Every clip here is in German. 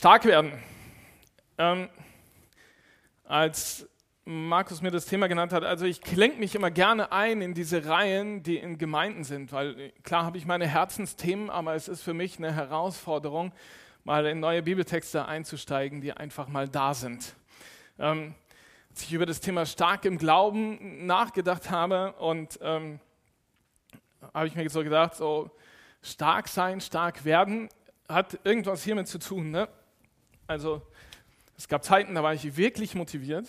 Stark werden. Ähm, als Markus mir das Thema genannt hat, also ich klinge mich immer gerne ein in diese Reihen, die in Gemeinden sind, weil klar habe ich meine Herzensthemen, aber es ist für mich eine Herausforderung, mal in neue Bibeltexte einzusteigen, die einfach mal da sind. Ähm, als ich über das Thema stark im Glauben nachgedacht habe und ähm, habe ich mir so gedacht, so stark sein, stark werden, hat irgendwas hiermit zu tun. Ne? Also es gab Zeiten, da war ich wirklich motiviert.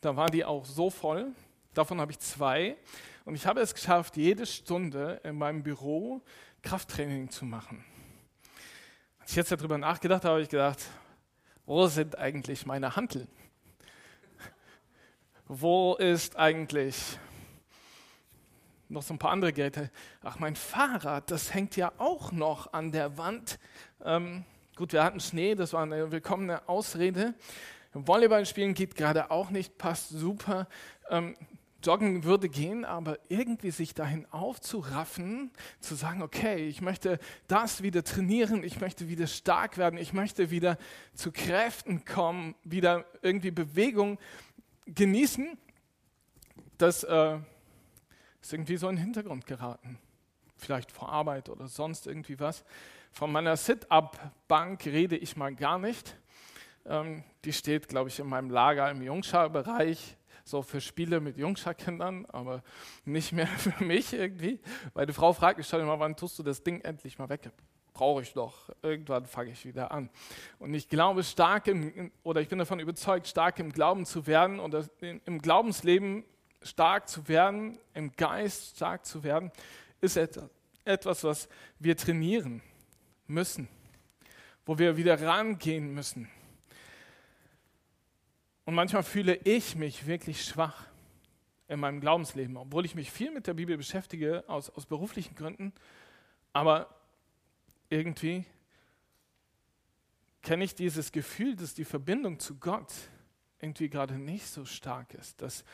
Da war die auch so voll. Davon habe ich zwei. Und ich habe es geschafft, jede Stunde in meinem Büro Krafttraining zu machen. Als ich jetzt darüber nachgedacht habe, habe ich gedacht, wo sind eigentlich meine Hanteln? Wo ist eigentlich noch so ein paar andere Geräte? Ach, mein Fahrrad, das hängt ja auch noch an der Wand. Ähm, gut, wir hatten Schnee, das war eine willkommene Ausrede. Volleyball spielen geht gerade auch nicht, passt super. Ähm, Joggen würde gehen, aber irgendwie sich dahin aufzuraffen, zu sagen, okay, ich möchte das wieder trainieren, ich möchte wieder stark werden, ich möchte wieder zu Kräften kommen, wieder irgendwie Bewegung genießen, das äh, ist irgendwie so in den Hintergrund geraten. Vielleicht vor Arbeit oder sonst irgendwie was. Von meiner Sit-up-Bank rede ich mal gar nicht. Ähm, die steht, glaube ich, in meinem Lager im Jungschar-Bereich, so für Spiele mit Jungschar-Kindern, aber nicht mehr für mich irgendwie. Meine Frau fragt mich schon immer, wann tust du das Ding endlich mal weg? Brauche ich doch. Irgendwann fange ich wieder an. Und ich glaube stark im, oder ich bin davon überzeugt, stark im Glauben zu werden oder im Glaubensleben stark zu werden, im Geist stark zu werden, ist etwas, was wir trainieren müssen, wo wir wieder rangehen müssen. Und manchmal fühle ich mich wirklich schwach in meinem Glaubensleben, obwohl ich mich viel mit der Bibel beschäftige, aus, aus beruflichen Gründen. Aber irgendwie kenne ich dieses Gefühl, dass die Verbindung zu Gott irgendwie gerade nicht so stark ist. Dass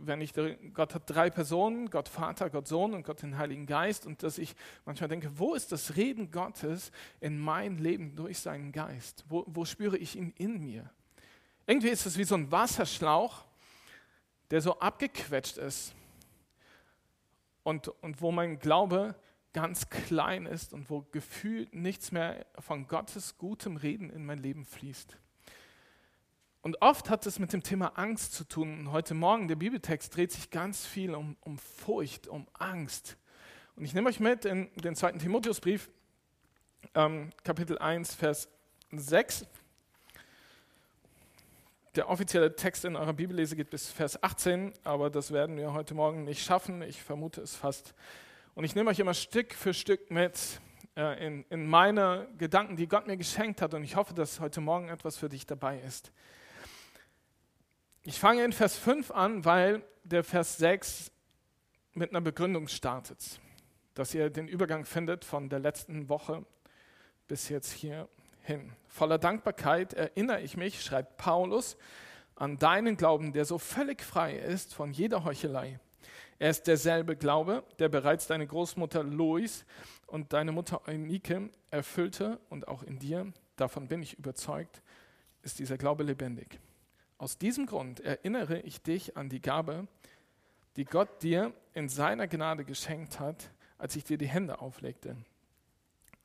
wenn ich, Gott hat drei Personen, Gott Vater, Gott Sohn und Gott den Heiligen Geist, und dass ich manchmal denke, wo ist das Reden Gottes in mein Leben durch seinen Geist? Wo, wo spüre ich ihn in mir? Irgendwie ist es wie so ein Wasserschlauch, der so abgequetscht ist und, und wo mein Glaube ganz klein ist und wo gefühlt nichts mehr von Gottes gutem Reden in mein Leben fließt. Und oft hat es mit dem Thema Angst zu tun. Und heute Morgen, der Bibeltext dreht sich ganz viel um, um Furcht, um Angst. Und ich nehme euch mit in den zweiten Timotheusbrief, ähm, Kapitel 1, Vers 6. Der offizielle Text in eurer Bibellese geht bis Vers 18, aber das werden wir heute Morgen nicht schaffen. Ich vermute es fast. Und ich nehme euch immer Stück für Stück mit äh, in, in meine Gedanken, die Gott mir geschenkt hat. Und ich hoffe, dass heute Morgen etwas für dich dabei ist. Ich fange in Vers 5 an, weil der Vers 6 mit einer Begründung startet, dass ihr den Übergang findet von der letzten Woche bis jetzt hier hin. Voller Dankbarkeit erinnere ich mich, schreibt Paulus, an deinen Glauben, der so völlig frei ist von jeder Heuchelei. Er ist derselbe Glaube, der bereits deine Großmutter Lois und deine Mutter Eunike erfüllte und auch in dir, davon bin ich überzeugt, ist dieser Glaube lebendig. Aus diesem Grund erinnere ich dich an die Gabe, die Gott dir in seiner Gnade geschenkt hat, als ich dir die Hände auflegte.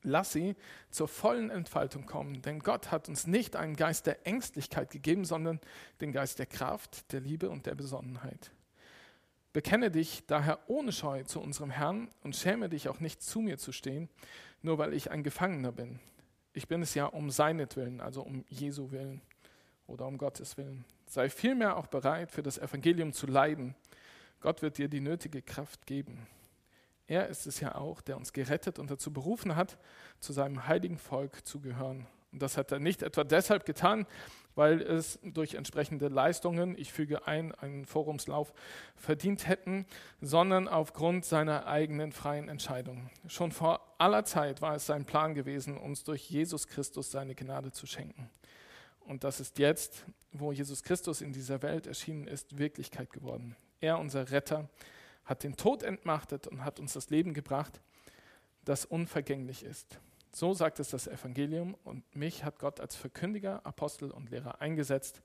Lass sie zur vollen Entfaltung kommen, denn Gott hat uns nicht einen Geist der Ängstlichkeit gegeben, sondern den Geist der Kraft, der Liebe und der Besonnenheit. Bekenne dich daher ohne Scheu zu unserem Herrn und schäme dich auch nicht zu mir zu stehen, nur weil ich ein Gefangener bin. Ich bin es ja um seinetwillen, also um Jesu willen oder um Gottes willen. Sei vielmehr auch bereit, für das Evangelium zu leiden. Gott wird dir die nötige Kraft geben. Er ist es ja auch, der uns gerettet und dazu berufen hat, zu seinem heiligen Volk zu gehören. Und das hat er nicht etwa deshalb getan, weil es durch entsprechende Leistungen, ich füge ein, einen Forumslauf, verdient hätten, sondern aufgrund seiner eigenen freien Entscheidung. Schon vor aller Zeit war es sein Plan gewesen, uns durch Jesus Christus seine Gnade zu schenken. Und das ist jetzt, wo Jesus Christus in dieser Welt erschienen ist, Wirklichkeit geworden. Er, unser Retter, hat den Tod entmachtet und hat uns das Leben gebracht, das unvergänglich ist. So sagt es das Evangelium und mich hat Gott als Verkündiger, Apostel und Lehrer eingesetzt,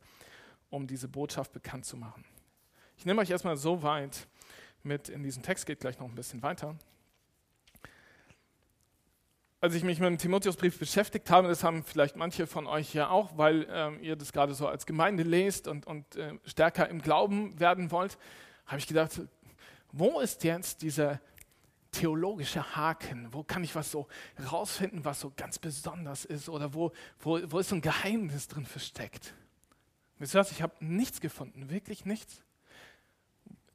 um diese Botschaft bekannt zu machen. Ich nehme euch erstmal so weit mit in diesen Text, geht gleich noch ein bisschen weiter. Als ich mich mit dem Timotheusbrief beschäftigt habe, das haben vielleicht manche von euch ja auch, weil ähm, ihr das gerade so als Gemeinde lest und, und äh, stärker im Glauben werden wollt, habe ich gedacht, wo ist jetzt dieser theologische Haken? Wo kann ich was so rausfinden, was so ganz besonders ist? Oder wo, wo, wo ist so ein Geheimnis drin versteckt? Wisst ihr was? Ich habe nichts gefunden, wirklich nichts.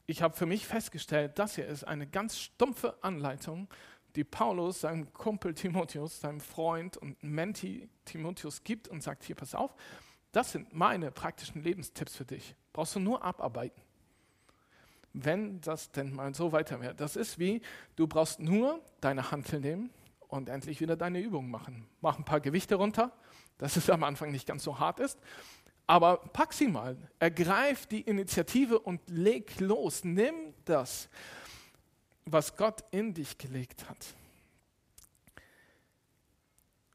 Ich habe für mich festgestellt, das hier ist eine ganz stumpfe Anleitung, die Paulus seinem Kumpel Timotheus, seinem Freund und Menti Timotheus gibt und sagt, hier, pass auf, das sind meine praktischen Lebenstipps für dich. Brauchst du nur abarbeiten wenn das denn mal so weiter wäre. Das ist wie, du brauchst nur deine Hantel nehmen und endlich wieder deine Übungen machen. Mach ein paar Gewichte runter, dass es am Anfang nicht ganz so hart ist. Aber pack sie mal, ergreif die Initiative und leg los. Nimm das, was Gott in dich gelegt hat.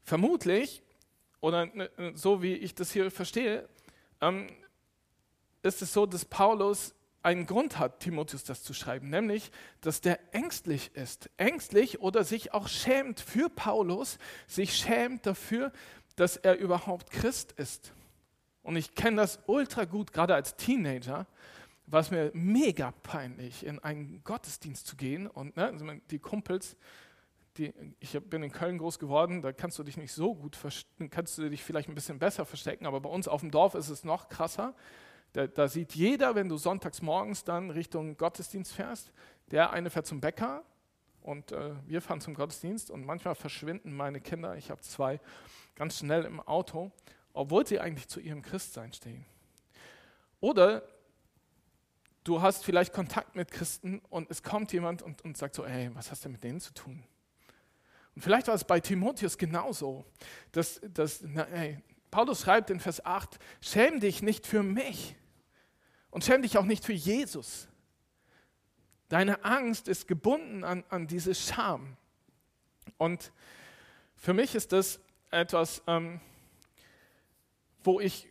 Vermutlich, oder so wie ich das hier verstehe, ähm, ist es so, dass Paulus einen Grund hat, Timotheus das zu schreiben, nämlich, dass der ängstlich ist. Ängstlich oder sich auch schämt für Paulus, sich schämt dafür, dass er überhaupt Christ ist. Und ich kenne das ultra gut, gerade als Teenager, war es mir mega peinlich, in einen Gottesdienst zu gehen. Und ne, also die Kumpels, die, ich bin in Köln groß geworden, da kannst du dich nicht so gut, kannst du dich vielleicht ein bisschen besser verstecken, aber bei uns auf dem Dorf ist es noch krasser. Da, da, sieht jeder, wenn du sonntags morgens dann Richtung Gottesdienst fährst, der eine fährt zum Bäcker und äh, wir fahren zum Gottesdienst und manchmal verschwinden meine Kinder, ich habe zwei, ganz schnell im Auto, obwohl sie eigentlich zu ihrem Christsein stehen. Oder du hast vielleicht Kontakt mit Christen und es kommt jemand und, und sagt so, hey, was hast du mit denen zu tun? Und vielleicht war es bei Timotheus genauso, dass, dass na, hey, Paulus schreibt in Vers 8, schäm dich nicht für mich, und schäm dich auch nicht für Jesus. Deine Angst ist gebunden an, an diese Scham. Und für mich ist das etwas, ähm, wo ich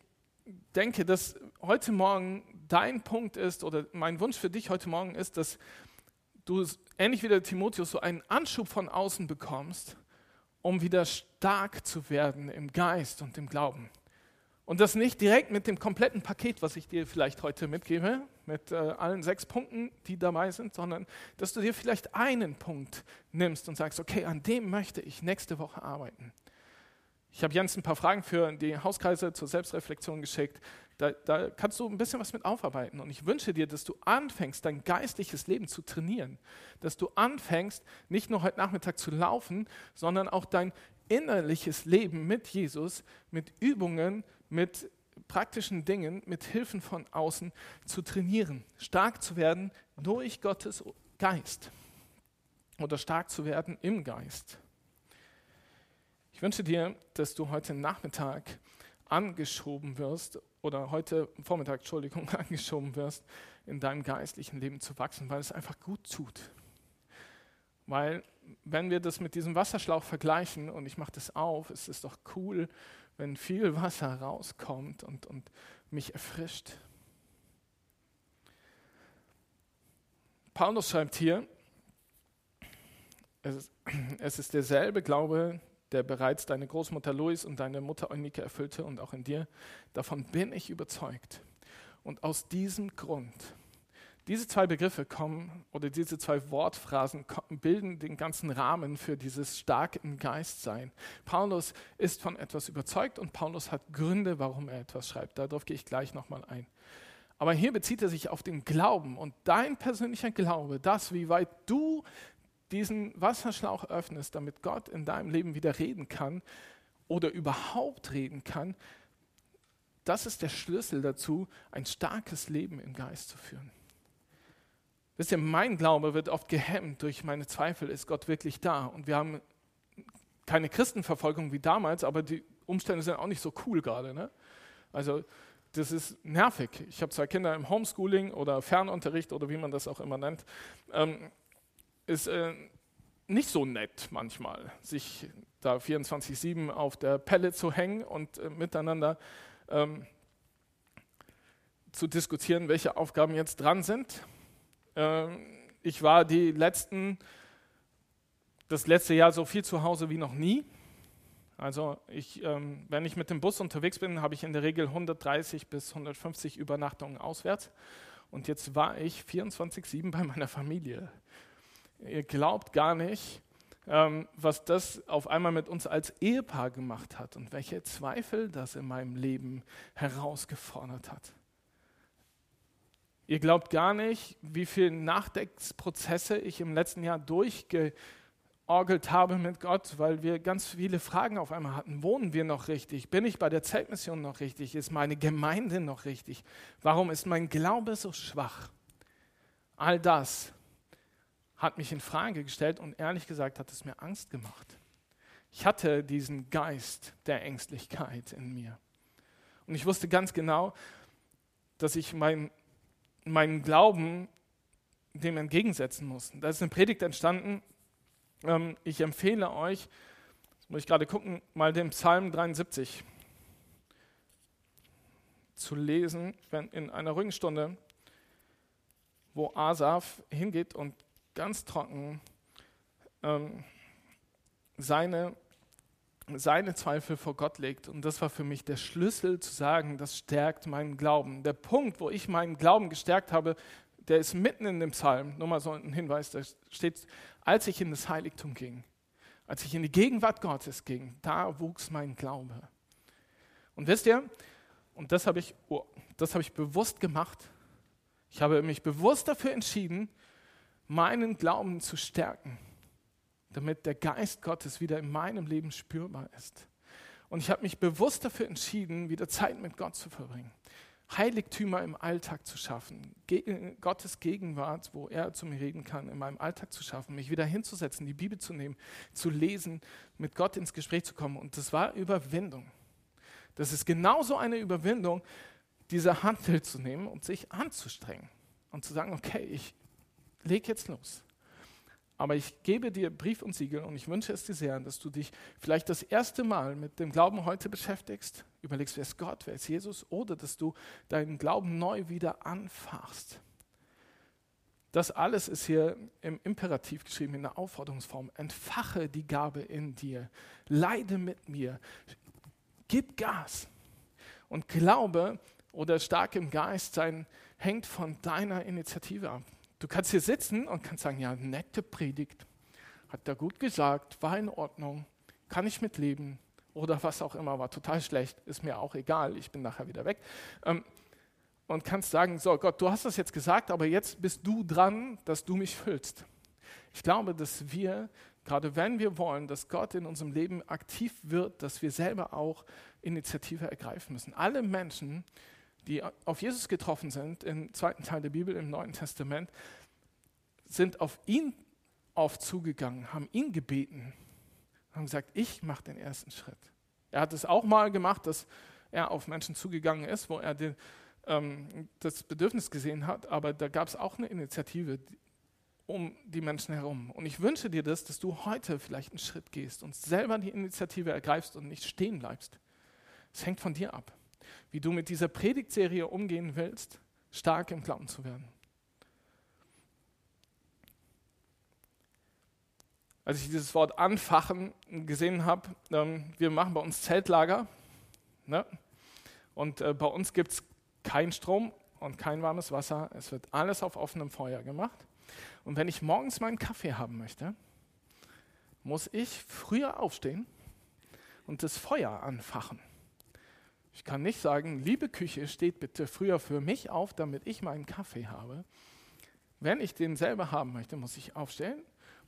denke, dass heute Morgen dein Punkt ist oder mein Wunsch für dich heute Morgen ist, dass du ähnlich wie der Timotheus so einen Anschub von außen bekommst, um wieder stark zu werden im Geist und im Glauben. Und das nicht direkt mit dem kompletten Paket, was ich dir vielleicht heute mitgebe, mit äh, allen sechs Punkten, die dabei sind, sondern dass du dir vielleicht einen Punkt nimmst und sagst, okay, an dem möchte ich nächste Woche arbeiten. Ich habe Jens ein paar Fragen für die Hauskreise zur Selbstreflexion geschickt. Da, da, kannst du ein bisschen was mit aufarbeiten. Und ich wünsche dir, dass du anfängst, dein geistliches Leben zu trainieren. Dass du anfängst, nicht nur heute Nachmittag zu laufen, sondern auch dein innerliches Leben mit Jesus, mit Übungen, mit praktischen Dingen, mit Hilfen von außen zu trainieren, stark zu werden durch Gottes Geist oder stark zu werden im Geist. Ich wünsche dir, dass du heute Nachmittag angeschoben wirst oder heute Vormittag, Entschuldigung, angeschoben wirst, in deinem geistlichen Leben zu wachsen, weil es einfach gut tut. Weil wenn wir das mit diesem Wasserschlauch vergleichen und ich mache das auf, ist es doch cool, wenn viel Wasser rauskommt und, und mich erfrischt. Paulus schreibt hier, es ist, es ist derselbe Glaube, der bereits deine Großmutter Louis und deine Mutter Eunike erfüllte und auch in dir. Davon bin ich überzeugt. Und aus diesem Grund diese zwei Begriffe kommen oder diese zwei Wortphrasen bilden den ganzen Rahmen für dieses stark im Geist sein. Paulus ist von etwas überzeugt und Paulus hat Gründe, warum er etwas schreibt. Darauf gehe ich gleich nochmal ein. Aber hier bezieht er sich auf den Glauben und dein persönlicher Glaube, das, wie weit du diesen Wasserschlauch öffnest, damit Gott in deinem Leben wieder reden kann oder überhaupt reden kann, das ist der Schlüssel dazu, ein starkes Leben im Geist zu führen. Wisst ihr, mein Glaube wird oft gehemmt durch meine Zweifel, ist Gott wirklich da? Und wir haben keine Christenverfolgung wie damals, aber die Umstände sind auch nicht so cool gerade. Ne? Also das ist nervig. Ich habe zwei Kinder im Homeschooling oder Fernunterricht oder wie man das auch immer nennt. Ähm, ist, äh, nicht so nett manchmal, sich da 24-7 auf der Pelle zu hängen und äh, miteinander ähm, zu diskutieren, welche Aufgaben jetzt dran sind. Ähm, ich war die letzten, das letzte Jahr so viel zu Hause wie noch nie. Also ich, ähm, wenn ich mit dem Bus unterwegs bin, habe ich in der Regel 130 bis 150 Übernachtungen auswärts. Und jetzt war ich 24-7 bei meiner Familie. Ihr glaubt gar nicht, ähm, was das auf einmal mit uns als Ehepaar gemacht hat und welche Zweifel das in meinem Leben herausgefordert hat. Ihr glaubt gar nicht, wie viele Nachdenkprozesse ich im letzten Jahr durchgeorgelt habe mit Gott, weil wir ganz viele Fragen auf einmal hatten. Wohnen wir noch richtig? Bin ich bei der Zeltmission noch richtig? Ist meine Gemeinde noch richtig? Warum ist mein Glaube so schwach? All das hat mich in Frage gestellt und ehrlich gesagt hat es mir Angst gemacht. Ich hatte diesen Geist der Ängstlichkeit in mir. Und ich wusste ganz genau, dass ich mein meinen Glauben dem entgegensetzen muss. Da ist eine Predigt entstanden. Ähm, ich empfehle euch, jetzt muss ich gerade gucken, mal den Psalm 73 zu lesen, wenn in einer ruhigen Stunde, wo Asaf hingeht und ganz trocken ähm, seine seine Zweifel vor Gott legt. Und das war für mich der Schlüssel zu sagen, das stärkt meinen Glauben. Der Punkt, wo ich meinen Glauben gestärkt habe, der ist mitten in dem Psalm. Nur mal so ein Hinweis, da steht, als ich in das Heiligtum ging, als ich in die Gegenwart Gottes ging, da wuchs mein Glaube. Und wisst ihr, und das habe ich, oh, das habe ich bewusst gemacht. Ich habe mich bewusst dafür entschieden, meinen Glauben zu stärken damit der Geist Gottes wieder in meinem Leben spürbar ist. Und ich habe mich bewusst dafür entschieden, wieder Zeit mit Gott zu verbringen. Heiligtümer im Alltag zu schaffen, Gottes Gegenwart, wo er zu mir reden kann, in meinem Alltag zu schaffen, mich wieder hinzusetzen, die Bibel zu nehmen, zu lesen, mit Gott ins Gespräch zu kommen. Und das war Überwindung. Das ist genauso eine Überwindung, diese Handel zu nehmen und sich anzustrengen und zu sagen, okay, ich lege jetzt los. Aber ich gebe dir Brief und Siegel und ich wünsche es dir sehr, dass du dich vielleicht das erste Mal mit dem Glauben heute beschäftigst, überlegst, wer ist Gott, wer ist Jesus, oder dass du deinen Glauben neu wieder anfachst. Das alles ist hier im Imperativ geschrieben, in der Aufforderungsform. Entfache die Gabe in dir, leide mit mir, gib Gas. Und Glaube oder stark im Geist sein hängt von deiner Initiative ab. Du kannst hier sitzen und kannst sagen, ja, nette Predigt, hat er gut gesagt, war in Ordnung, kann ich mitleben oder was auch immer, war total schlecht, ist mir auch egal, ich bin nachher wieder weg. Ähm, und kannst sagen, so Gott, du hast das jetzt gesagt, aber jetzt bist du dran, dass du mich füllst. Ich glaube, dass wir, gerade wenn wir wollen, dass Gott in unserem Leben aktiv wird, dass wir selber auch Initiative ergreifen müssen. Alle Menschen, die auf Jesus getroffen sind, im zweiten Teil der Bibel, im Neuen Testament, sind auf ihn auf zugegangen, haben ihn gebeten, haben gesagt, ich mache den ersten Schritt. Er hat es auch mal gemacht, dass er auf Menschen zugegangen ist, wo er den, ähm, das Bedürfnis gesehen hat, aber da gab es auch eine Initiative um die Menschen herum. Und ich wünsche dir das, dass du heute vielleicht einen Schritt gehst und selber die Initiative ergreifst und nicht stehen bleibst. Es hängt von dir ab wie du mit dieser Predigtserie umgehen willst, stark im Glauben zu werden. Als ich dieses Wort anfachen gesehen habe, ähm, wir machen bei uns Zeltlager ne? und äh, bei uns gibt es keinen Strom und kein warmes Wasser. Es wird alles auf offenem Feuer gemacht. Und wenn ich morgens meinen Kaffee haben möchte, muss ich früher aufstehen und das Feuer anfachen. Ich kann nicht sagen, liebe Küche, steht bitte früher für mich auf, damit ich meinen Kaffee habe. Wenn ich den selber haben möchte, muss ich aufstellen,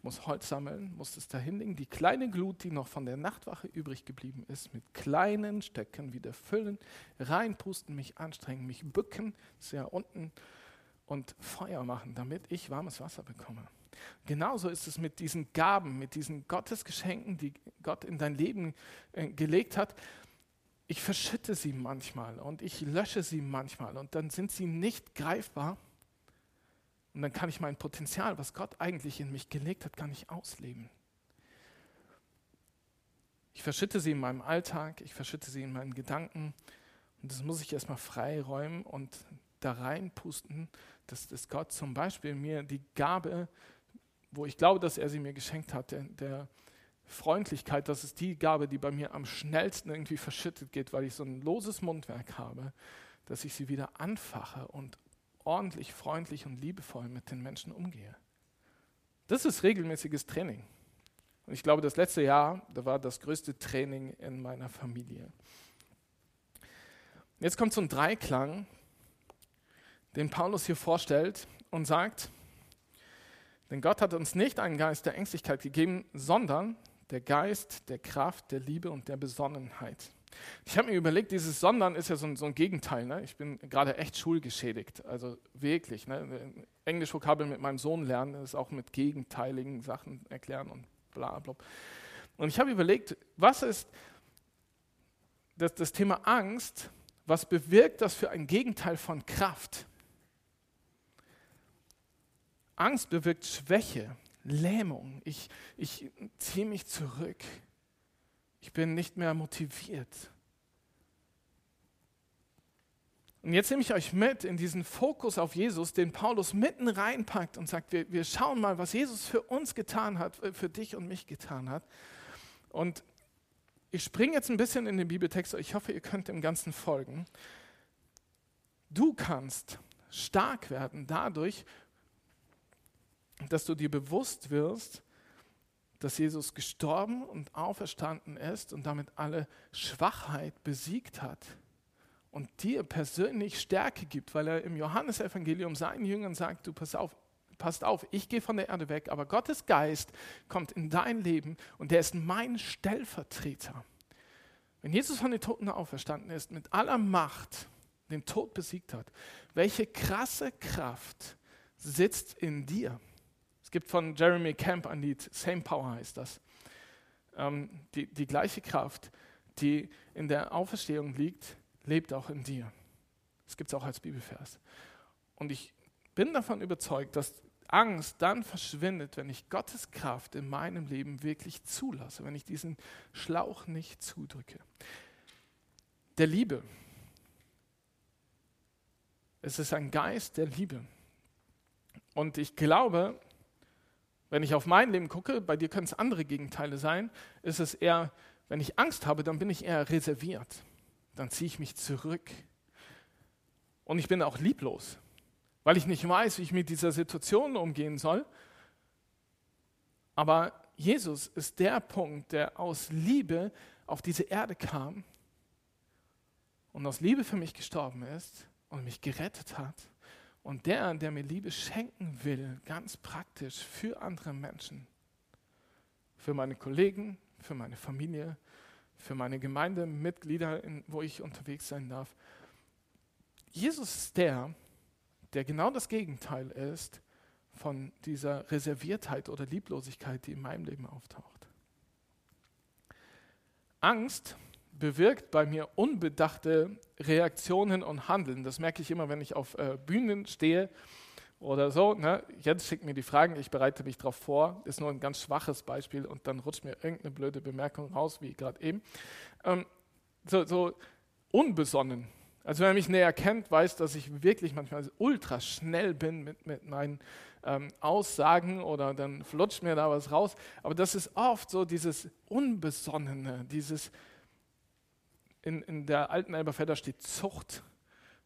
muss Holz sammeln, muss es dahin legen, die kleine Glut, die noch von der Nachtwache übrig geblieben ist, mit kleinen Stöcken wieder füllen, reinpusten, mich anstrengen, mich bücken, sehr unten und Feuer machen, damit ich warmes Wasser bekomme. Genauso ist es mit diesen Gaben, mit diesen Gottesgeschenken, die Gott in dein Leben äh, gelegt hat ich verschütte sie manchmal und ich lösche sie manchmal und dann sind sie nicht greifbar, Und dann kann ich mein Potenzial, was Gott eigentlich in mich gelegt hat, gar nicht ausleben. Ich verschütte sie in meinem Alltag, ich verschütte sie in meinen Gedanken. Und das muss ich erstmal freiräumen und da reinpusten, dass, dass Gott zum Beispiel mir die Gabe, wo ich glaube, dass er sie mir geschenkt hat, der, der Freundlichkeit, das ist die Gabe, die bei mir am schnellsten irgendwie verschüttet geht, weil ich so ein loses Mundwerk habe, dass ich sie wieder anfache und ordentlich, freundlich und liebevoll mit den Menschen umgehe. Das ist regelmäßiges Training. Und ich glaube, das letzte Jahr, da war das größte Training in meiner Familie. Jetzt kommt so ein Dreiklang, den Paulus hier vorstellt und sagt, denn Gott hat uns nicht einen Geist der Ängstlichkeit gegeben, sondern der Geist der Kraft, der Liebe und der Besonnenheit. Ich habe mir überlegt, dieses Sondern ist ja so ein, so ein Gegenteil. Ne? Ich bin gerade echt schulgeschädigt, also wirklich. Ne? Englisch-Vokabeln mit meinem Sohn lernen, ist auch mit gegenteiligen Sachen erklären und bla bla. Und ich habe überlegt, was ist das, das Thema Angst, was bewirkt das für ein Gegenteil von Kraft? Angst bewirkt Schwäche, Lähmung. Ich, ich ziehe mich zurück. Ich bin nicht mehr motiviert. Und jetzt nehme ich euch mit in diesen Fokus auf Jesus, den Paulus mitten reinpackt und sagt, wir, wir schauen mal, was Jesus für uns getan hat, äh, für dich und mich getan hat. Und ich springe jetzt ein bisschen in den Bibeltext, ich hoffe, ihr könnt dem Ganzen folgen. Du kannst stark werden dadurch, dass du dir bewusst wirst, dass Jesus gestorben und auferstanden ist und damit alle Schwachheit besiegt hat und dir persönlich Stärke gibt, weil er im Johannesevangelium seinen Jüngern sagt, du pass auf, passt auf, ich gehe von der Erde weg, aber Gottes Geist kommt in dein Leben und der ist mein Stellvertreter. Wenn Jesus von den Toten auferstanden ist, mit aller Macht den Tod besiegt hat, welche krasse Kraft sitzt in dir? Es gibt von Jeremy Camp ein Lied, Same Power heißt das. Ähm, die, die gleiche Kraft, die in der Auferstehung liegt, lebt auch in dir. Das gibt es auch als Bibelvers. Und ich bin davon überzeugt, dass Angst dann verschwindet, wenn ich Gottes Kraft in meinem Leben wirklich zulasse, wenn ich diesen Schlauch nicht zudrücke. Der Liebe. Es ist ein Geist der Liebe. Und ich glaube, wenn ich auf mein Leben gucke, bei dir können es andere Gegenteile sein, ist es eher, wenn ich Angst habe, dann bin ich eher reserviert. Dann ziehe ich mich zurück. Und ich bin auch lieblos, weil ich nicht weiß, wie ich mit dieser Situation umgehen soll. Aber Jesus ist der Punkt, der aus Liebe auf diese Erde kam und aus Liebe für mich gestorben ist und mich gerettet hat und der, der mir Liebe schenken will, ganz praktisch für andere Menschen, für meine Kollegen, für meine Familie, für meine Gemeindemitglieder, wo ich unterwegs sein darf. Jesus ist der, der genau das Gegenteil ist von dieser Reserviertheit oder Lieblosigkeit, die in meinem Leben auftaucht. Angst bewirkt bei mir unbedachte Reaktionen und Handeln. Das merke ich immer, wenn ich auf äh, Bühnen stehe oder so. Ne? Jetzt schickt mir die Fragen, ich bereite mich darauf vor. Ist nur ein ganz schwaches Beispiel und dann rutscht mir irgendeine blöde Bemerkung raus, wie gerade eben. Ähm, so, so unbesonnen. Also wer mich näher kennt, weiß, dass ich wirklich manchmal ultra schnell bin mit, mit meinen ähm, Aussagen oder dann flutscht mir da was raus. Aber das ist oft so dieses Unbesonnene, dieses in, in der alten Elberfelder steht Zucht.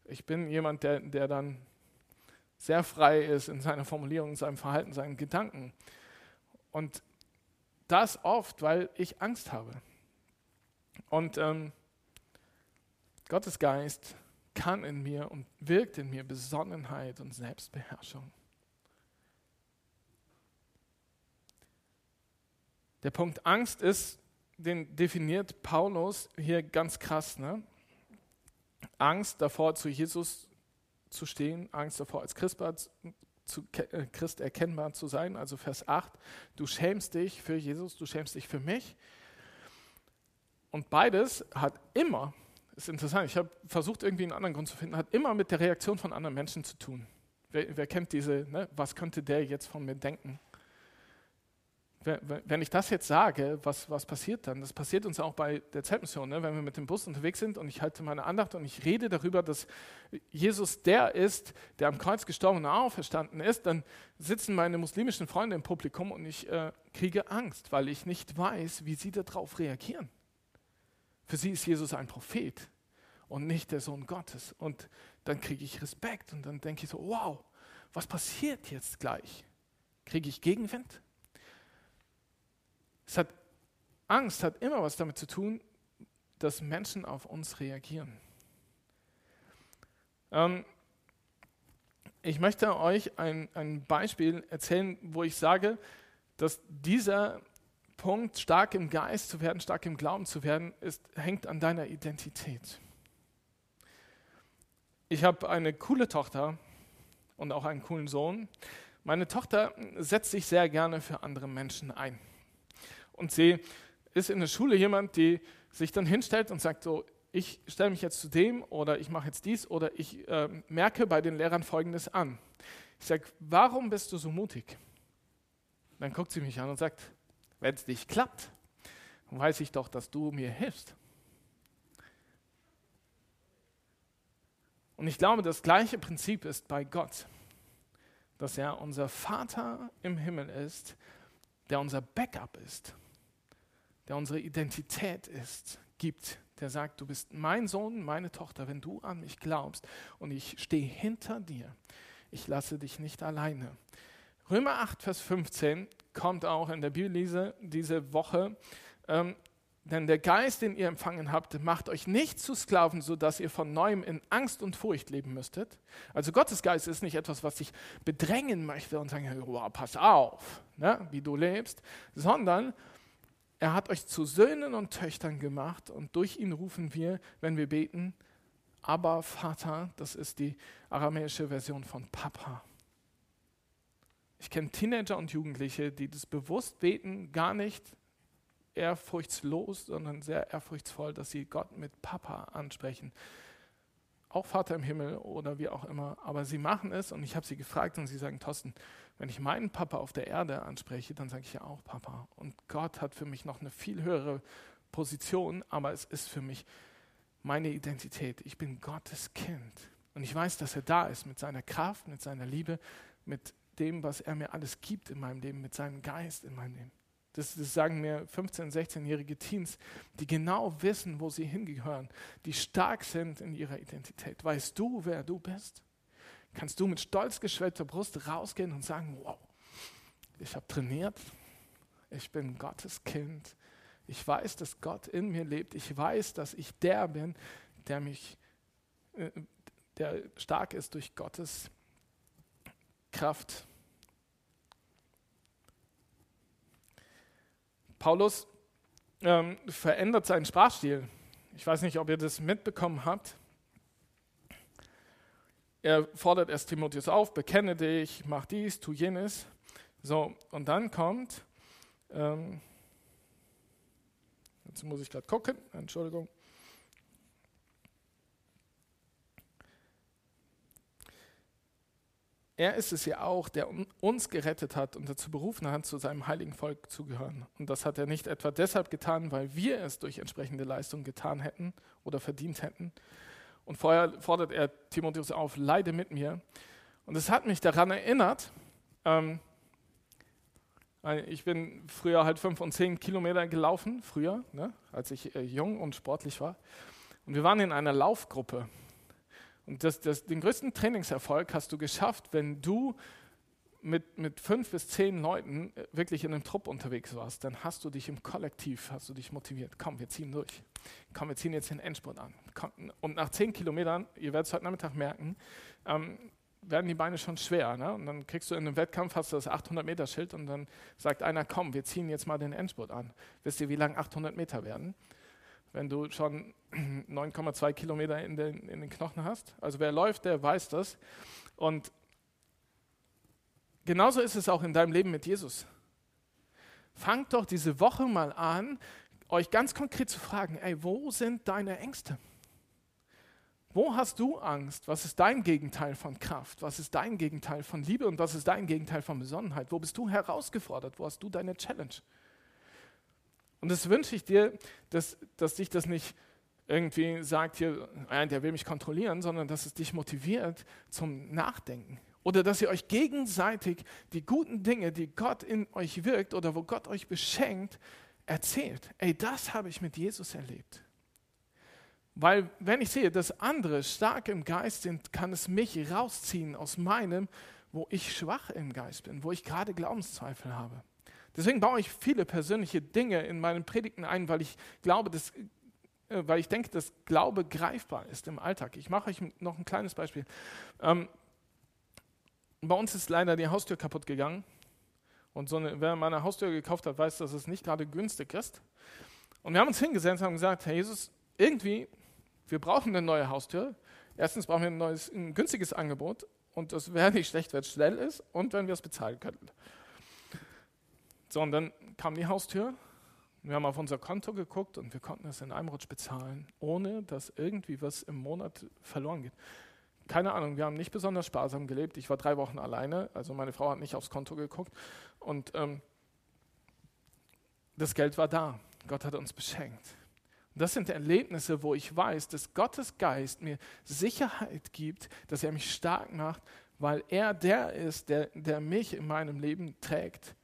Ich bin jemand, der, der dann sehr frei ist in seiner Formulierung, in seinem Verhalten, seinen Gedanken. Und das oft, weil ich Angst habe. Und ähm, Gottes Geist kann in mir und wirkt in mir Besonnenheit und Selbstbeherrschung. Der Punkt Angst ist den definiert Paulus hier ganz krass. Ne? Angst davor, zu Jesus zu stehen, Angst davor, als Christbar zu, äh, Christ erkennbar zu sein. Also Vers 8, du schämst dich für Jesus, du schämst dich für mich. Und beides hat immer, ist interessant, ich habe versucht irgendwie einen anderen Grund zu finden, hat immer mit der Reaktion von anderen Menschen zu tun. Wer, wer kennt diese, ne? was könnte der jetzt von mir denken? Wenn ich das jetzt sage, was, was passiert dann? Das passiert uns auch bei der Zeltmission, ne? wenn wir mit dem Bus unterwegs sind und ich halte meine Andacht und ich rede darüber, dass Jesus der ist, der am Kreuz gestorben und auferstanden ist, dann sitzen meine muslimischen Freunde im Publikum und ich äh, kriege Angst, weil ich nicht weiß, wie sie darauf reagieren. Für sie ist Jesus ein Prophet und nicht der Sohn Gottes. Und dann kriege ich Respekt und dann denke ich so, wow, was passiert jetzt gleich? Kriege ich Gegenwind? Es hat, Angst hat immer was damit zu tun, dass Menschen auf uns reagieren. Ähm, ich möchte euch ein, ein Beispiel erzählen, wo ich sage, dass dieser Punkt, stark im Geist zu werden, stark im Glauben zu werden, ist, hängt an deiner Identität. Ich habe eine coole Tochter und auch einen coolen Sohn. Meine Tochter setzt sich sehr gerne für andere Menschen ein. Und sie ist in der Schule jemand, die sich dann hinstellt und sagt so, ich stelle mich jetzt zu dem oder ich mache jetzt dies oder ich äh, merke bei den Lehrern Folgendes an. Ich sage, warum bist du so mutig? Dann guckt sie mich an und sagt, wenn es nicht klappt, weiß ich doch, dass du mir hilfst. Und ich glaube, das gleiche Prinzip ist bei Gott, dass er unser Vater im Himmel ist, der unser Backup ist der unsere Identität ist, gibt, der sagt, du bist mein Sohn, meine Tochter, wenn du an mich glaubst und ich stehe hinter dir, ich lasse dich nicht alleine. Römer 8, Vers 15 kommt auch in der Bibellese diese Woche. Ähm, denn der Geist, den ihr empfangen habt, macht euch nicht zu Sklaven, sodass ihr von neuem in Angst und Furcht leben müsstet. Also Gottes Geist ist nicht etwas, was dich bedrängen möchte und sagen, wow, pass auf, ne, wie du lebst, sondern er hat euch zu Söhnen und Töchtern gemacht und durch ihn rufen wir, wenn wir beten, aber Vater, das ist die aramäische Version von Papa. Ich kenne Teenager und Jugendliche, die das bewusst beten, gar nicht ehrfurchtslos, sondern sehr ehrfurchtsvoll, dass sie Gott mit Papa ansprechen. Auch Vater im Himmel oder wie auch immer. Aber sie machen es und ich habe sie gefragt und sie sagen, Thorsten, wenn ich meinen Papa auf der Erde anspreche, dann sage ich ja auch Papa. Und Gott hat für mich noch eine viel höhere Position, aber es ist für mich meine Identität. Ich bin Gottes Kind. Und ich weiß, dass er da ist mit seiner Kraft, mit seiner Liebe, mit dem, was er mir alles gibt in meinem Leben, mit seinem Geist in meinem Leben. Das, das, sagen mir 15-, 16-jährige Teens, die genau wissen, wo sie hingehören, die stark sind in ihrer Identität. Weißt du, wer du bist? Kannst du mit stolz geschwellter Brust rausgehen und sagen, wow, ich habe trainiert, ich bin Gottes Kind, ich weiß, dass Gott in mir lebt, ich weiß, dass ich der bin, der mich, äh, der stark ist durch Gottes Kraft. Paulus ähm, verändert seinen Sprachstil. Ich weiß nicht, ob ihr das mitbekommen habt. Er fordert erst Timotheus auf, bekenne dich, mach dies, tu jenes. So, und dann kommt, ähm, jetzt muss ich gerade gucken, Entschuldigung. Er ist es ja auch, der uns gerettet hat und dazu berufen hat, zu seinem heiligen Volk zu gehören. Und das hat er nicht etwa deshalb getan, weil wir es durch entsprechende Leistung getan hätten oder verdient hätten, und vorher fordert er Timotheus auf, leide mit mir. Und es hat mich daran erinnert, ähm, ich bin früher halt fünf und zehn Kilometer gelaufen, früher, ne, als ich äh, jung und sportlich war. Und wir waren in einer Laufgruppe. Und das, das, den größten Trainingserfolg hast du geschafft, wenn du mit, mit fünf bis zehn Leuten äh, wirklich in einem Trupp unterwegs warst, dann hast du dich im Kollektiv, hast du dich motiviert. Komm, wir ziehen durch. Komm, wir ziehen jetzt den Endspurt an. Komm. Und nach zehn Kilometern, ihr werdet es heute Nachmittag merken, ähm, werden die Beine schon schwer. Ne? Und dann kriegst du in einem Wettkampf, hast du das 800-Meter-Schild und dann sagt einer, komm, wir ziehen jetzt mal den Endspurt an. Wisst ihr, wie lang 800 Meter werden? Wenn du schon 9,2 Kilometer in den, in den Knochen hast. Also wer läuft, der weiß das. Und Genauso ist es auch in deinem Leben mit Jesus. Fangt doch diese Woche mal an, euch ganz konkret zu fragen, ey, wo sind deine Ängste? Wo hast du Angst? Was ist dein Gegenteil von Kraft? Was ist dein Gegenteil von Liebe? Und was ist dein Gegenteil von Besonnenheit? Wo bist du herausgefordert? Wo hast du deine Challenge? Und das wünsche ich dir, dass, dass dich das nicht irgendwie sagt, hier, der will mich kontrollieren, sondern dass es dich motiviert zum Nachdenken. Oder dass ihr euch gegenseitig die guten Dinge, die Gott in euch wirkt oder wo Gott euch beschenkt, erzählt. Ey, das habe ich mit Jesus erlebt. Weil wenn ich sehe, dass andere stark im Geist sind, kann es mich rausziehen aus meinem, wo ich schwach im Geist bin, wo ich gerade Glaubenszweifel habe. Deswegen baue ich viele persönliche Dinge in meinen Predigten ein, weil ich glaube, dass, äh, weil ich denke, dass Glaube greifbar ist im Alltag. Ich mache euch noch ein kleines Beispiel. Ähm, bei uns ist leider die Haustür kaputt gegangen. Und so eine, wer meine Haustür gekauft hat, weiß, dass es nicht gerade günstig ist. Und wir haben uns hingesetzt und haben gesagt, Herr Jesus, irgendwie wir brauchen eine neue Haustür. Erstens brauchen wir ein, neues, ein günstiges Angebot und das wäre nicht schlecht, wenn es schnell ist und wenn wir es bezahlen könnten. So, und dann kam die Haustür. Wir haben auf unser Konto geguckt und wir konnten es in einem Rutsch bezahlen, ohne dass irgendwie was im Monat verloren geht. Keine Ahnung, wir haben nicht besonders sparsam gelebt. Ich war drei Wochen alleine, also meine Frau hat nicht aufs Konto geguckt. Und ähm, das Geld war da. Gott hat uns beschenkt. Das sind Erlebnisse, wo ich weiß, dass Gottes Geist mir Sicherheit gibt, dass er mich stark macht, weil er der ist, der, der mich in meinem Leben trägt.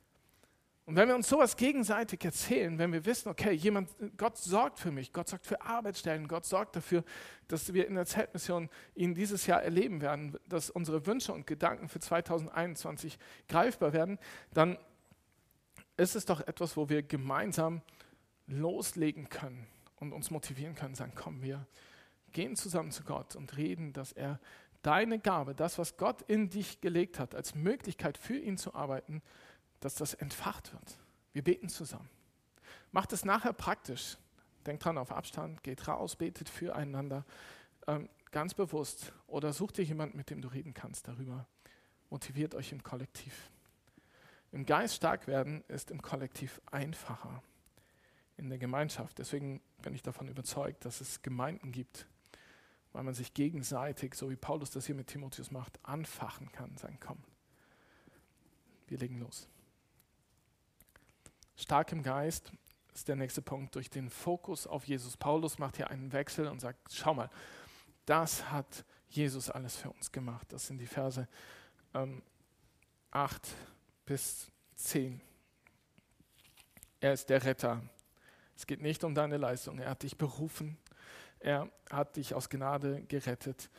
Und wenn wir uns sowas gegenseitig erzählen, wenn wir wissen, okay, jemand, Gott sorgt für mich, Gott sorgt für Arbeitsstellen, Gott sorgt dafür, dass wir in der Zeltmission ihn dieses Jahr erleben werden, dass unsere Wünsche und Gedanken für 2021 greifbar werden, dann ist es doch etwas, wo wir gemeinsam loslegen können und uns motivieren können, sagen, komm, wir gehen zusammen zu Gott und reden, dass er deine Gabe, das, was Gott in dich gelegt hat, als Möglichkeit für ihn zu arbeiten, dass das entfacht wird. Wir beten zusammen. Macht es nachher praktisch. Denkt dran auf Abstand, geht raus, betet füreinander, ähm, ganz bewusst. Oder such dir jemanden, mit dem du reden kannst darüber. Motiviert euch im Kollektiv. Im Geist stark werden ist im Kollektiv einfacher in der Gemeinschaft. Deswegen bin ich davon überzeugt, dass es Gemeinden gibt, weil man sich gegenseitig, so wie Paulus das hier mit Timotheus macht, anfachen kann, sagen, komm, wir legen los. Stark im Geist ist der nächste Punkt durch den Fokus auf Jesus. Paulus macht hier einen Wechsel und sagt, schau mal, das hat Jesus alles für uns gemacht. Das sind die Verse ähm, 8 bis 10. Er ist der Retter, es geht nicht um deine Leistung. Er hat dich berufen. Er hat dich aus Gnade gerettet.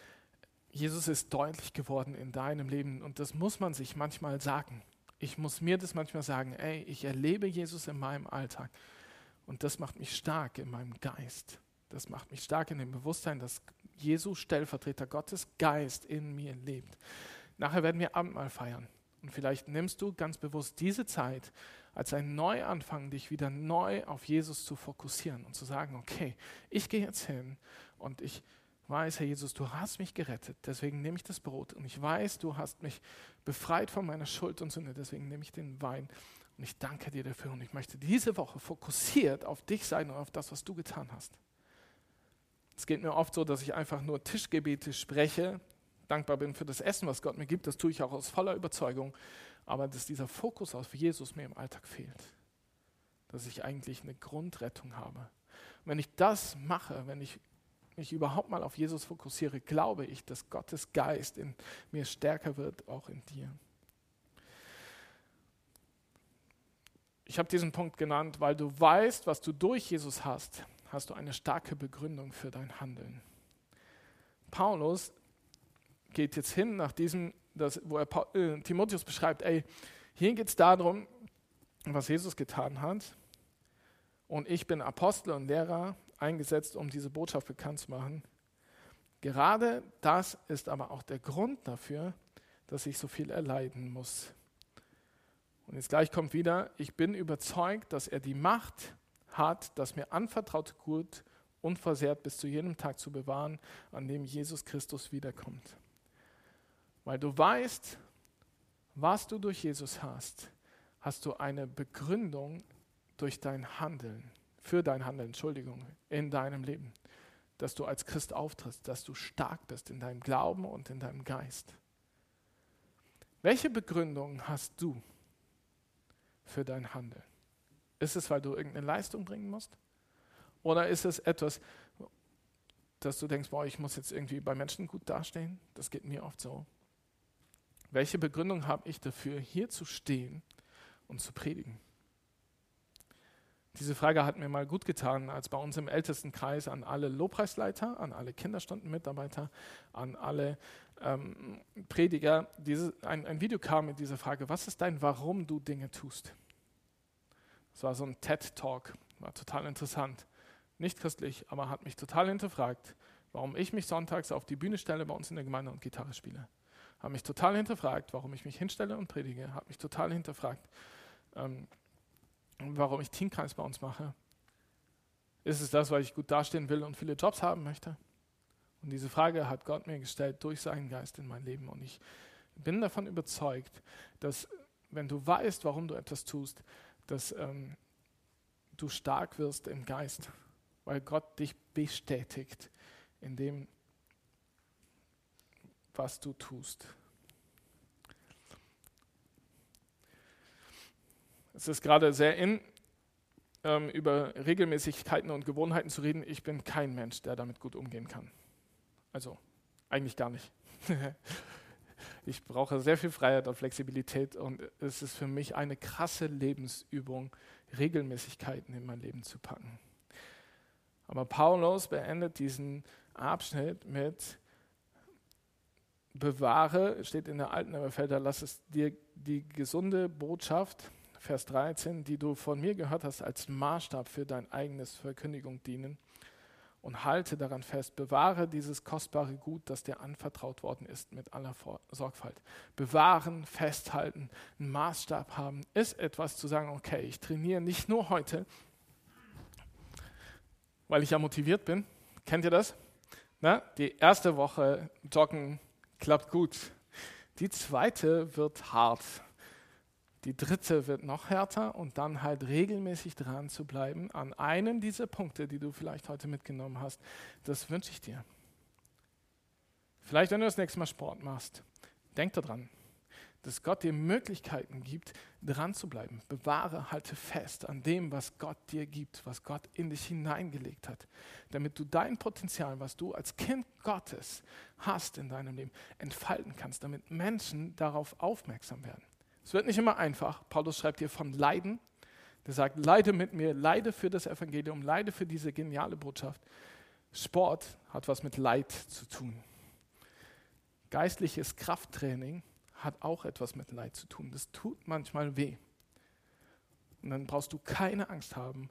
Jesus ist deutlich geworden in deinem Leben und das muss man sich manchmal sagen. Ich muss mir das manchmal sagen, ey, ich erlebe Jesus in meinem Alltag und das macht mich stark in meinem Geist. Das macht mich stark in dem Bewusstsein, dass Jesus Stellvertreter Gottes Geist in mir lebt. Nachher werden wir Abendmahl feiern und vielleicht nimmst du ganz bewusst diese Zeit als ein Neuanfang, dich wieder neu auf Jesus zu fokussieren und zu sagen, okay, ich gehe jetzt hin und ich weiß, Herr Jesus, du hast mich gerettet, deswegen nehme ich das Brot und ich weiß, du hast mich befreit von meiner Schuld und Sünde, deswegen nehme ich den Wein und ich danke dir dafür und ich möchte diese Woche fokussiert auf dich sein und auf das, was du getan hast. Es geht mir oft so, dass ich einfach nur Tischgebete spreche, dankbar bin für das Essen, was Gott mir gibt, das tue ich auch aus voller Überzeugung, aber dass dieser Fokus auf Jesus mir im Alltag fehlt. Dass ich eigentlich eine Grundrettung habe. Und wenn ich das mache, wenn ich mich überhaupt mal auf Jesus fokussiere, glaube ich, dass Gottes Geist in mir stärker wird, auch in dir. Ich habe diesen Punkt genannt, weil du weißt, was du durch Jesus hast, hast du eine starke Begründung für dein Handeln. Paulus geht jetzt hin nach diesem das, wo er äh, Timotheus beschreibt, ey, hier geht es darum, was Jesus getan hat. Und ich bin Apostel und Lehrer eingesetzt, um diese Botschaft bekannt zu machen. Gerade das ist aber auch der Grund dafür, dass ich so viel erleiden muss. Und jetzt gleich kommt wieder, ich bin überzeugt, dass er die Macht hat, das mir anvertraute Gut unversehrt bis zu jenem Tag zu bewahren, an dem Jesus Christus wiederkommt. Weil du weißt, was du durch Jesus hast, hast du eine Begründung durch dein Handeln, für dein Handeln, Entschuldigung, in deinem Leben. dass du als Christ auftrittst, dass du stark bist in deinem Glauben und in deinem Geist. Welche Begründung hast du für dein Handeln? Ist es, weil du irgendeine Leistung bringen musst? Oder ist es etwas, dass du denkst, boah, ich muss jetzt irgendwie bei Menschen gut dastehen? Das geht mir oft so. Welche Begründung habe ich dafür, hier zu stehen und zu predigen? Diese Frage hat mir mal gut getan, als bei uns im ältesten Kreis an alle Lobpreisleiter, an alle Kinderstundenmitarbeiter, an alle ähm, Prediger diese, ein, ein Video kam mit dieser Frage, was ist dein Warum du Dinge tust? Das war so ein TED-Talk, war total interessant. Nicht christlich, aber hat mich total hinterfragt, warum ich mich sonntags auf die Bühne stelle bei uns in der Gemeinde und Gitarre spiele. Hat mich total hinterfragt, warum ich mich hinstelle und predige. Hat mich total hinterfragt, ähm, warum ich Teamkreis bei uns mache. Ist es das, weil ich gut dastehen will und viele Jobs haben möchte? Und diese Frage hat Gott mir gestellt durch seinen Geist in mein Leben. Und ich bin davon überzeugt, dass wenn du weißt, warum du etwas tust, dass ähm, du stark wirst im Geist, weil Gott dich bestätigt in dem, was du tust. Es ist gerade sehr in, ähm, über Regelmäßigkeiten und Gewohnheiten zu reden. Ich bin kein Mensch, der damit gut umgehen kann. Also eigentlich gar nicht. ich brauche sehr viel Freiheit und Flexibilität und es ist für mich eine krasse Lebensübung, Regelmäßigkeiten in mein Leben zu packen. Aber Paulus beendet diesen Abschnitt mit Bewahre, steht in der alten Elberfelder, lass es dir die gesunde Botschaft Vers 13, die du von mir gehört hast, als Maßstab für dein eigenes Verkündigung dienen und halte daran fest. Bewahre dieses kostbare Gut, das dir anvertraut worden ist, mit aller Sorgfalt. Bewahren, festhalten, einen Maßstab haben, ist etwas zu sagen, okay, ich trainiere nicht nur heute, weil ich ja motiviert bin. Kennt ihr das? Na, die erste Woche Joggen klappt gut. Die zweite wird hart. Die dritte wird noch härter und dann halt regelmäßig dran zu bleiben an einem dieser Punkte, die du vielleicht heute mitgenommen hast. Das wünsche ich dir. Vielleicht, wenn du das nächste Mal Sport machst, denk daran, dass Gott dir Möglichkeiten gibt, dran zu bleiben. Bewahre, halte fest an dem, was Gott dir gibt, was Gott in dich hineingelegt hat, damit du dein Potenzial, was du als Kind Gottes hast in deinem Leben, entfalten kannst, damit Menschen darauf aufmerksam werden. Es wird nicht immer einfach. Paulus schreibt hier von Leiden. Der sagt, leide mit mir, leide für das Evangelium, leide für diese geniale Botschaft. Sport hat was mit Leid zu tun. Geistliches Krafttraining hat auch etwas mit Leid zu tun. Das tut manchmal weh. Und dann brauchst du keine Angst haben,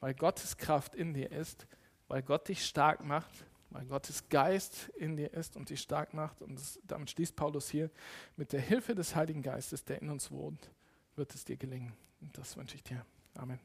weil Gottes Kraft in dir ist, weil Gott dich stark macht, weil Gottes Geist in dir ist und dich stark macht. Und das, damit schließt Paulus hier, mit der Hilfe des Heiligen Geistes, der in uns wohnt, wird es dir gelingen. Und das wünsche ich dir. Amen.